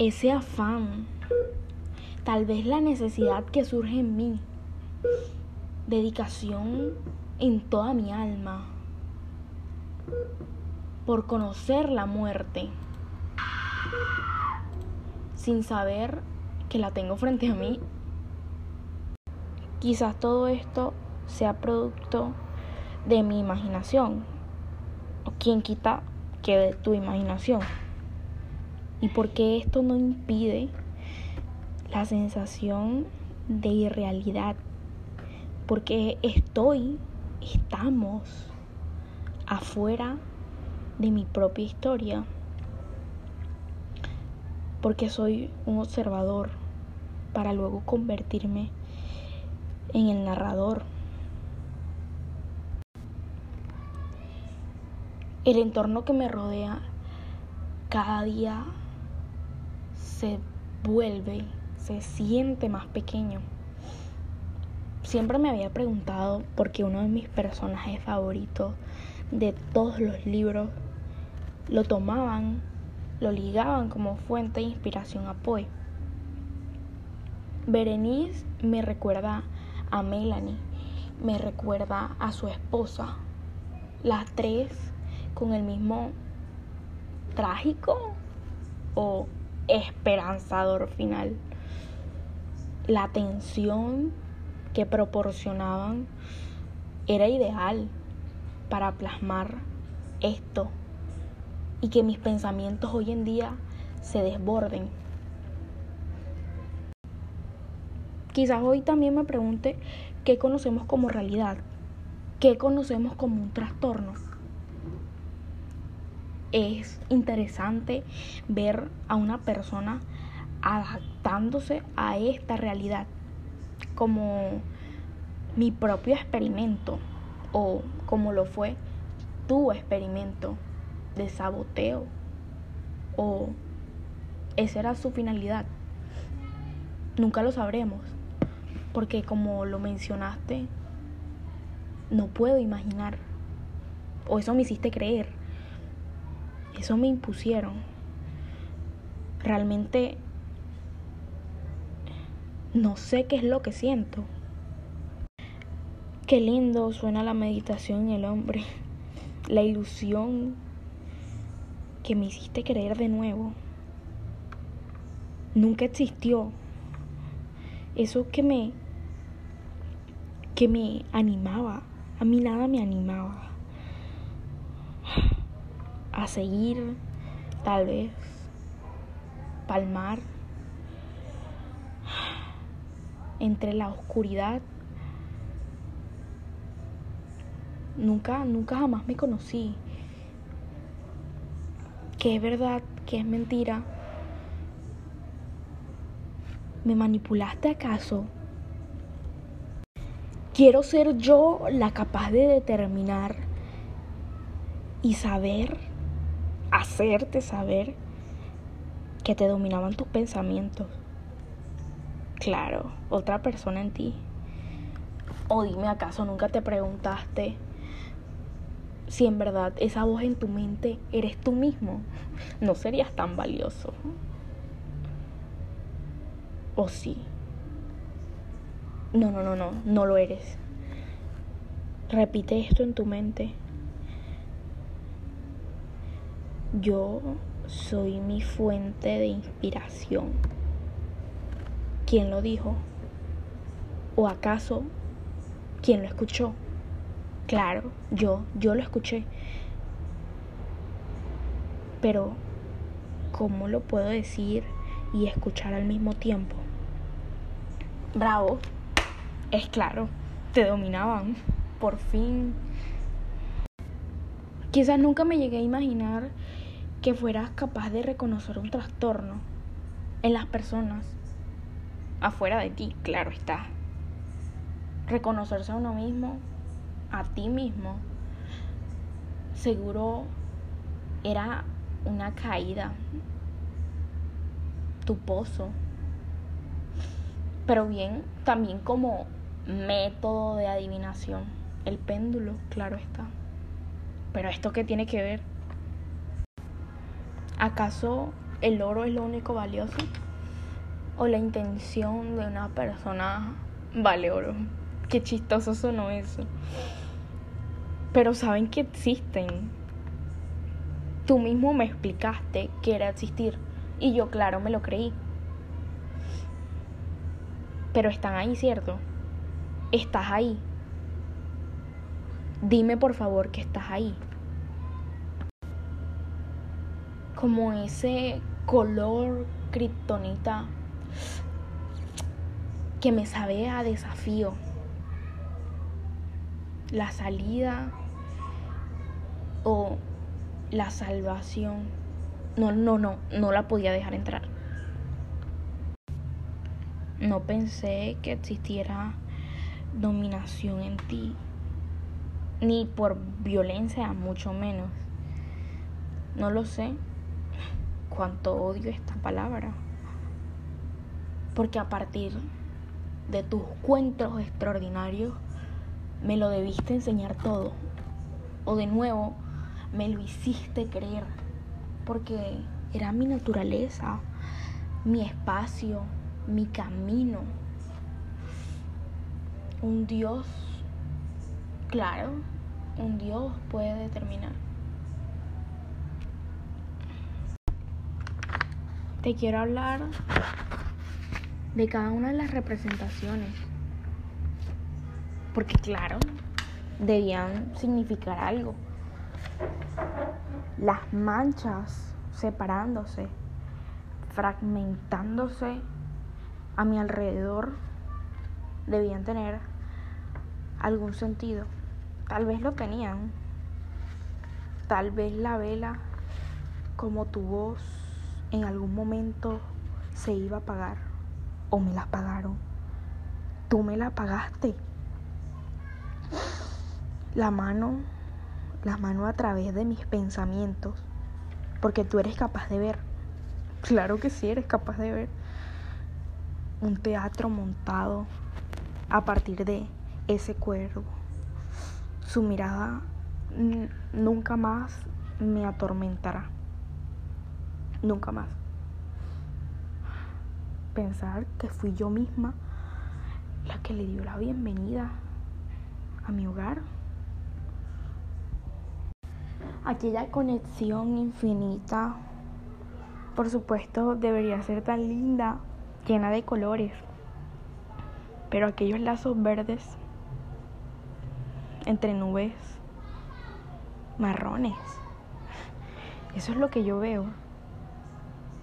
ese afán, tal vez la necesidad que surge en mí, dedicación en toda mi alma por conocer la muerte sin saber que la tengo frente a mí. Quizás todo esto sea producto de mi imaginación. O quien quita que de tu imaginación. ¿Y por qué esto no impide la sensación de irrealidad? Porque estoy, estamos afuera de mi propia historia. Porque soy un observador para luego convertirme en el narrador. El entorno que me rodea cada día se vuelve, se siente más pequeño. Siempre me había preguntado por qué uno de mis personajes favoritos de todos los libros lo tomaban, lo ligaban como fuente de inspiración a Poe. Berenice me recuerda a Melanie, me recuerda a su esposa. Las tres con el mismo trágico o esperanzador final. La tensión que proporcionaban era ideal para plasmar esto y que mis pensamientos hoy en día se desborden. Quizás hoy también me pregunte qué conocemos como realidad, qué conocemos como un trastorno es interesante ver a una persona adaptándose a esta realidad como mi propio experimento o como lo fue tu experimento de saboteo o esa era su finalidad. Nunca lo sabremos porque como lo mencionaste, no puedo imaginar o eso me hiciste creer eso me impusieron. Realmente no sé qué es lo que siento. Qué lindo suena la meditación en el hombre. La ilusión que me hiciste creer de nuevo. Nunca existió. Eso que me que me animaba. A mí nada me animaba a seguir, tal vez, palmar entre la oscuridad. Nunca, nunca jamás me conocí. ¿Qué es verdad? ¿Qué es mentira? ¿Me manipulaste acaso? Quiero ser yo la capaz de determinar y saber hacerte saber que te dominaban tus pensamientos. Claro, otra persona en ti. O dime, ¿acaso nunca te preguntaste si en verdad esa voz en tu mente eres tú mismo? No serías tan valioso. ¿O sí? No, no, no, no, no lo eres. Repite esto en tu mente. Yo soy mi fuente de inspiración. ¿Quién lo dijo? ¿O acaso quién lo escuchó? Claro, yo, yo lo escuché. Pero, ¿cómo lo puedo decir y escuchar al mismo tiempo? Bravo, es claro, te dominaban. Por fin. Quizás nunca me llegué a imaginar que fueras capaz de reconocer un trastorno en las personas afuera de ti, claro está. Reconocerse a uno mismo, a ti mismo, seguro era una caída, tu pozo. Pero bien, también como método de adivinación, el péndulo, claro está. Pero esto qué tiene que ver? ¿Acaso el oro es lo único valioso o la intención de una persona vale oro. Qué chistoso sonó eso. Pero saben que existen. Tú mismo me explicaste que era existir y yo claro me lo creí. Pero están ahí, ¿cierto? Estás ahí. Dime por favor que estás ahí. Como ese color kriptonita que me sabe a desafío. La salida o la salvación. No, no, no, no la podía dejar entrar. No pensé que existiera dominación en ti, ni por violencia, mucho menos. No lo sé cuánto odio esta palabra, porque a partir de tus cuentos extraordinarios me lo debiste enseñar todo, o de nuevo me lo hiciste creer, porque era mi naturaleza, mi espacio, mi camino. Un Dios, claro, un Dios puede determinar. Te quiero hablar de cada una de las representaciones. Porque claro, debían significar algo. Las manchas separándose, fragmentándose a mi alrededor, debían tener algún sentido. Tal vez lo tenían. Tal vez la vela, como tu voz, en algún momento se iba a apagar. O me la apagaron. Tú me la apagaste. La mano, la mano a través de mis pensamientos. Porque tú eres capaz de ver. Claro que sí eres capaz de ver. Un teatro montado a partir de ese cuervo. Su mirada nunca más me atormentará. Nunca más. Pensar que fui yo misma la que le dio la bienvenida a mi hogar. Aquella conexión infinita, por supuesto, debería ser tan linda, llena de colores. Pero aquellos lazos verdes entre nubes marrones, eso es lo que yo veo.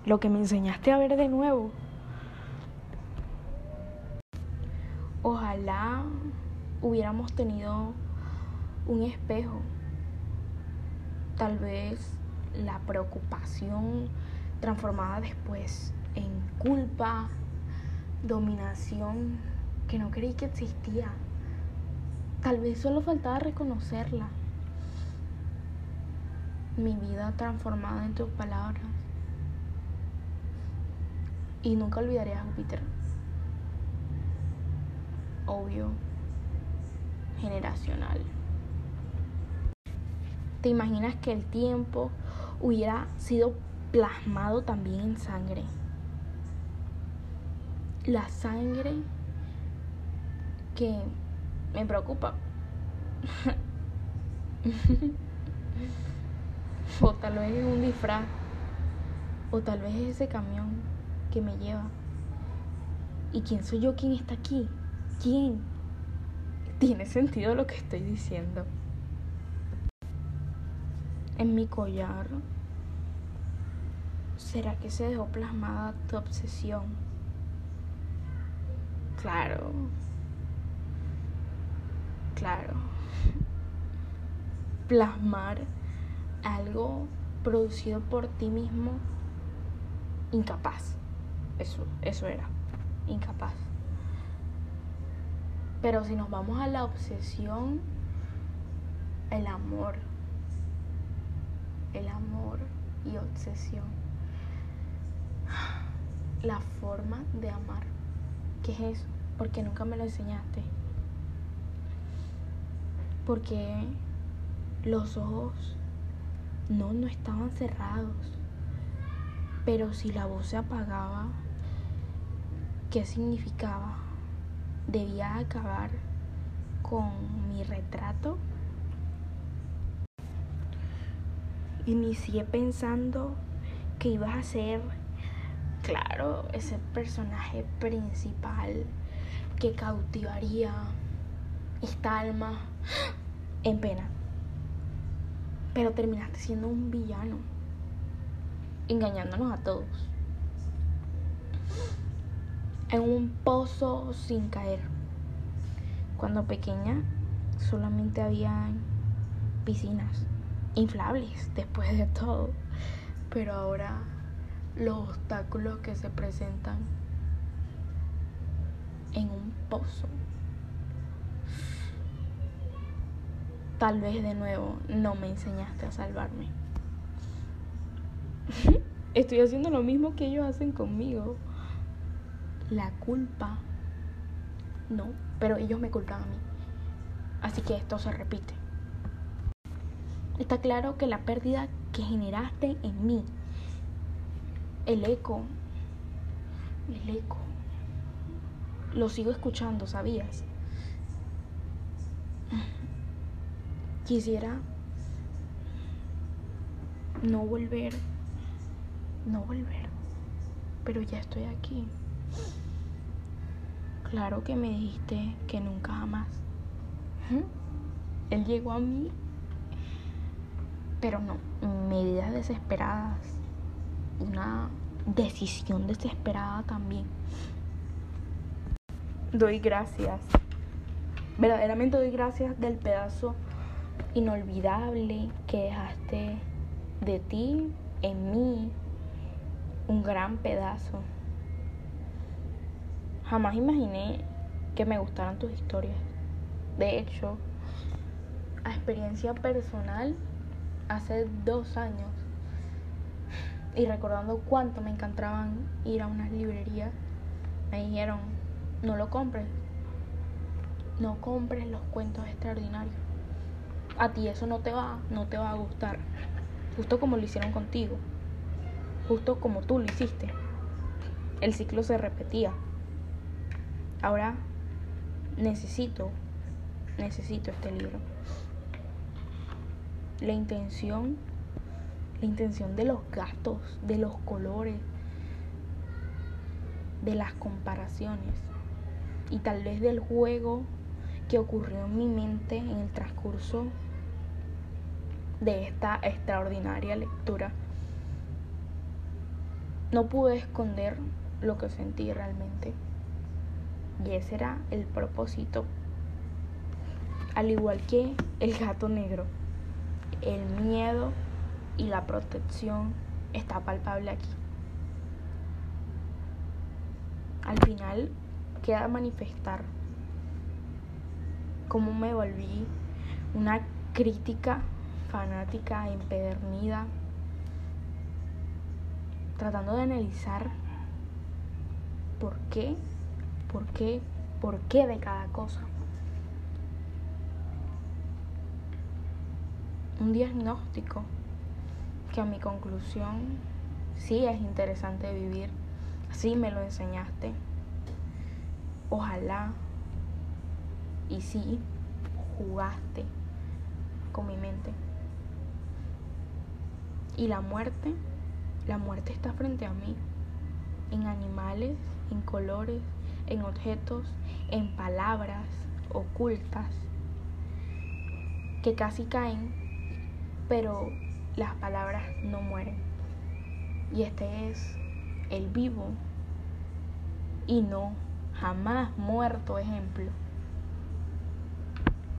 Lo que me enseñaste a ver de nuevo. Ojalá hubiéramos tenido un espejo. Tal vez la preocupación transformada después en culpa, dominación que no creí que existía. Tal vez solo faltaba reconocerla. Mi vida transformada en tus palabras. Y nunca olvidaré a Júpiter. Obvio, generacional. ¿Te imaginas que el tiempo hubiera sido plasmado también en sangre? La sangre que me preocupa. o tal vez es un disfraz. O tal vez es ese camión que me lleva. ¿Y quién soy yo? ¿Quién está aquí? ¿Quién? ¿Tiene sentido lo que estoy diciendo? En mi collar. ¿Será que se dejó plasmada tu obsesión? Claro, claro, plasmar algo producido por ti mismo, incapaz. Eso, eso era, incapaz. Pero si nos vamos a la obsesión, el amor, el amor y obsesión, la forma de amar, ¿qué es eso? Porque nunca me lo enseñaste porque los ojos no, no estaban cerrados. Pero si la voz se apagaba, ¿qué significaba? ¿Debía acabar con mi retrato? Inicié pensando que ibas a ser, claro, ese personaje principal que cautivaría esta alma en pena. Pero terminaste siendo un villano, engañándonos a todos. En un pozo sin caer. Cuando pequeña solamente había piscinas inflables después de todo. Pero ahora los obstáculos que se presentan en un pozo. Tal vez de nuevo no me enseñaste a salvarme. Estoy haciendo lo mismo que ellos hacen conmigo. La culpa. No, pero ellos me culpan a mí. Así que esto se repite. Está claro que la pérdida que generaste en mí, el eco, el eco, lo sigo escuchando, ¿sabías? Quisiera no volver, no volver, pero ya estoy aquí. Claro que me dijiste que nunca jamás. Él llegó a mí pero no, medidas desesperadas, una decisión desesperada también. Doy gracias, verdaderamente doy gracias del pedazo inolvidable que dejaste de ti en mí, un gran pedazo. Jamás imaginé que me gustaran tus historias. De hecho, a experiencia personal, hace dos años y recordando cuánto me encantaban ir a unas librerías, me dijeron, no lo compres, no compres los cuentos extraordinarios. A ti eso no te va, no te va a gustar. Justo como lo hicieron contigo. Justo como tú lo hiciste. El ciclo se repetía. Ahora necesito, necesito este libro la intención, la intención de los gastos, de los colores, de las comparaciones y tal vez del juego que ocurrió en mi mente en el transcurso de esta extraordinaria lectura. No pude esconder lo que sentí realmente. Y ese era el propósito. Al igual que el gato negro el miedo y la protección está palpable aquí. Al final queda manifestar cómo me volví una crítica fanática empedernida, tratando de analizar por qué, por qué, por qué de cada cosa. un diagnóstico que a mi conclusión sí es interesante vivir, sí me lo enseñaste, ojalá y sí jugaste con mi mente. Y la muerte, la muerte está frente a mí, en animales, en colores, en objetos, en palabras ocultas que casi caen pero las palabras no mueren. Y este es el vivo y no jamás muerto ejemplo